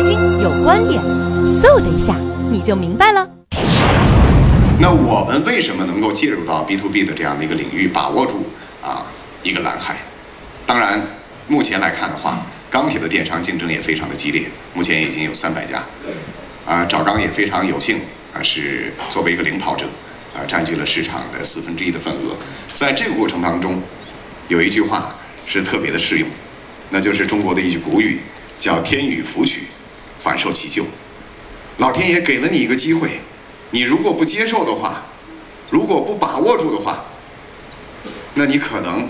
财经有观点，嗖的一下你就明白了。那我们为什么能够介入到 B to B 的这样的一个领域，把握住啊一个蓝海？当然，目前来看的话，钢铁的电商竞争也非常的激烈，目前已经有三百家，啊，赵钢也非常有幸啊是作为一个领跑者，啊占据了市场的四分之一的份额。在这个过程当中，有一句话是特别的适用，那就是中国的一句古语，叫“天与福取，反受其咎”。老天爷给了你一个机会。你如果不接受的话，如果不把握住的话，那你可能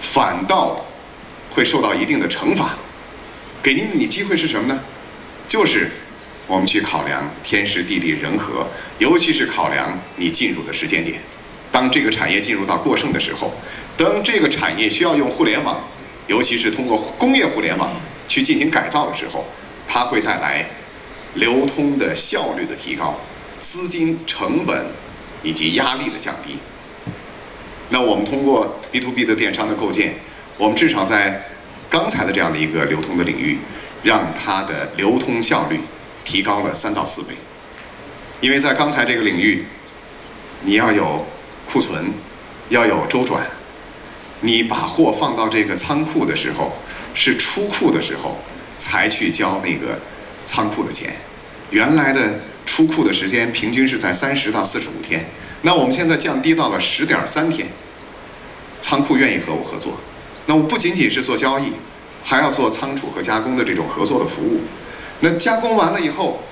反倒会受到一定的惩罚。给你你机会是什么呢？就是我们去考量天时地利人和，尤其是考量你进入的时间点。当这个产业进入到过剩的时候，当这个产业需要用互联网，尤其是通过工业互联网去进行改造的时候，它会带来。流通的效率的提高，资金成本以及压力的降低。那我们通过 B to B 的电商的构建，我们至少在刚才的这样的一个流通的领域，让它的流通效率提高了三到四倍。因为在刚才这个领域，你要有库存，要有周转，你把货放到这个仓库的时候，是出库的时候才去交那个。仓库的钱，原来的出库的时间平均是在三十到四十五天，那我们现在降低到了十点三天。仓库愿意和我合作，那我不仅仅是做交易，还要做仓储和加工的这种合作的服务。那加工完了以后，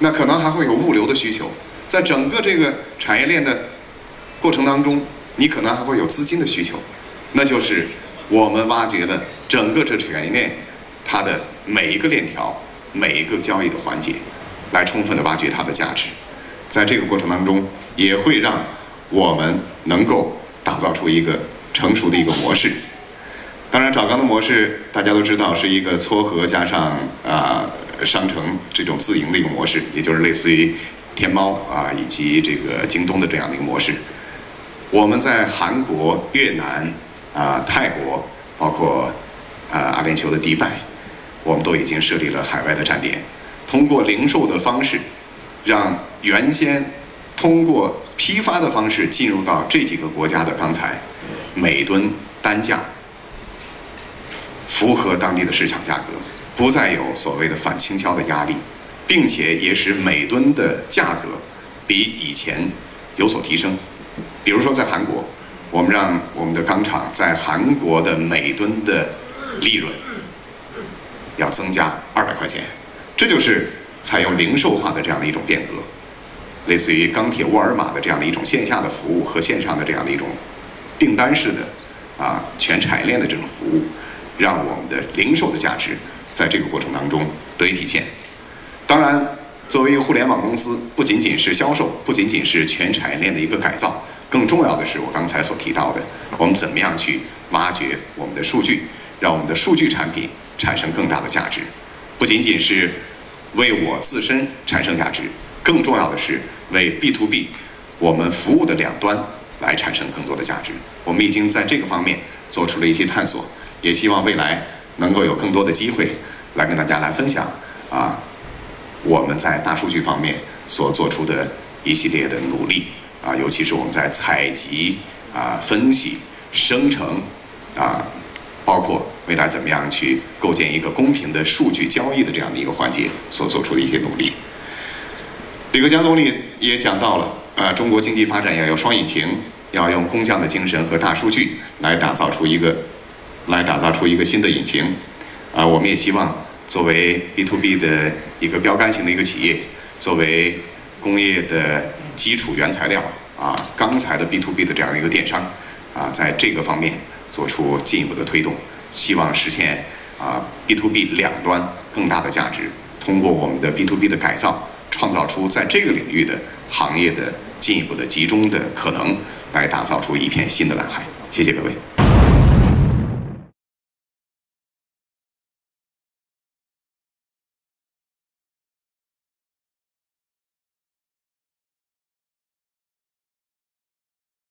那可能还会有物流的需求，在整个这个产业链的过程当中，你可能还会有资金的需求，那就是我们挖掘了整个这产业链它的每一个链条。每一个交易的环节，来充分的挖掘它的价值，在这个过程当中，也会让我们能够打造出一个成熟的一个模式。当然，找钢的模式大家都知道是一个撮合加上啊商城这种自营的一个模式，也就是类似于天猫啊以及这个京东的这样的一个模式。我们在韩国、越南啊、泰国，包括啊阿联酋的迪拜。我们都已经设立了海外的站点，通过零售的方式，让原先通过批发的方式进入到这几个国家的钢材，每吨单价符合当地的市场价格，不再有所谓的反倾销的压力，并且也使每吨的价格比以前有所提升。比如说在韩国，我们让我们的钢厂在韩国的每吨的利润。要增加二百块钱，这就是采用零售化的这样的一种变革，类似于钢铁沃尔玛的这样的一种线下的服务和线上的这样的一种订单式的啊全产业链的这种服务，让我们的零售的价值在这个过程当中得以体现。当然，作为一个互联网公司，不仅仅是销售，不仅仅是全产业链的一个改造，更重要的是我刚才所提到的，我们怎么样去挖掘我们的数据，让我们的数据产品。产生更大的价值，不仅仅是为我自身产生价值，更重要的是为 B to B 我们服务的两端来产生更多的价值。我们已经在这个方面做出了一些探索，也希望未来能够有更多的机会来跟大家来分享啊，我们在大数据方面所做出的一系列的努力啊，尤其是我们在采集啊、分析、生成啊。包括未来怎么样去构建一个公平的数据交易的这样的一个环节所做出的一些努力。李克强总理也讲到了，啊，中国经济发展要有双引擎，要用工匠的精神和大数据来打造出一个，来打造出一个新的引擎。啊，我们也希望作为 B to B 的一个标杆性的一个企业，作为工业的基础原材料啊，钢材的 B to B 的这样一个电商，啊，在这个方面。做出进一步的推动，希望实现啊 B to B 两端更大的价值。通过我们的 B to B 的改造，创造出在这个领域的行业的进一步的集中的可能，来打造出一片新的蓝海。谢谢各位。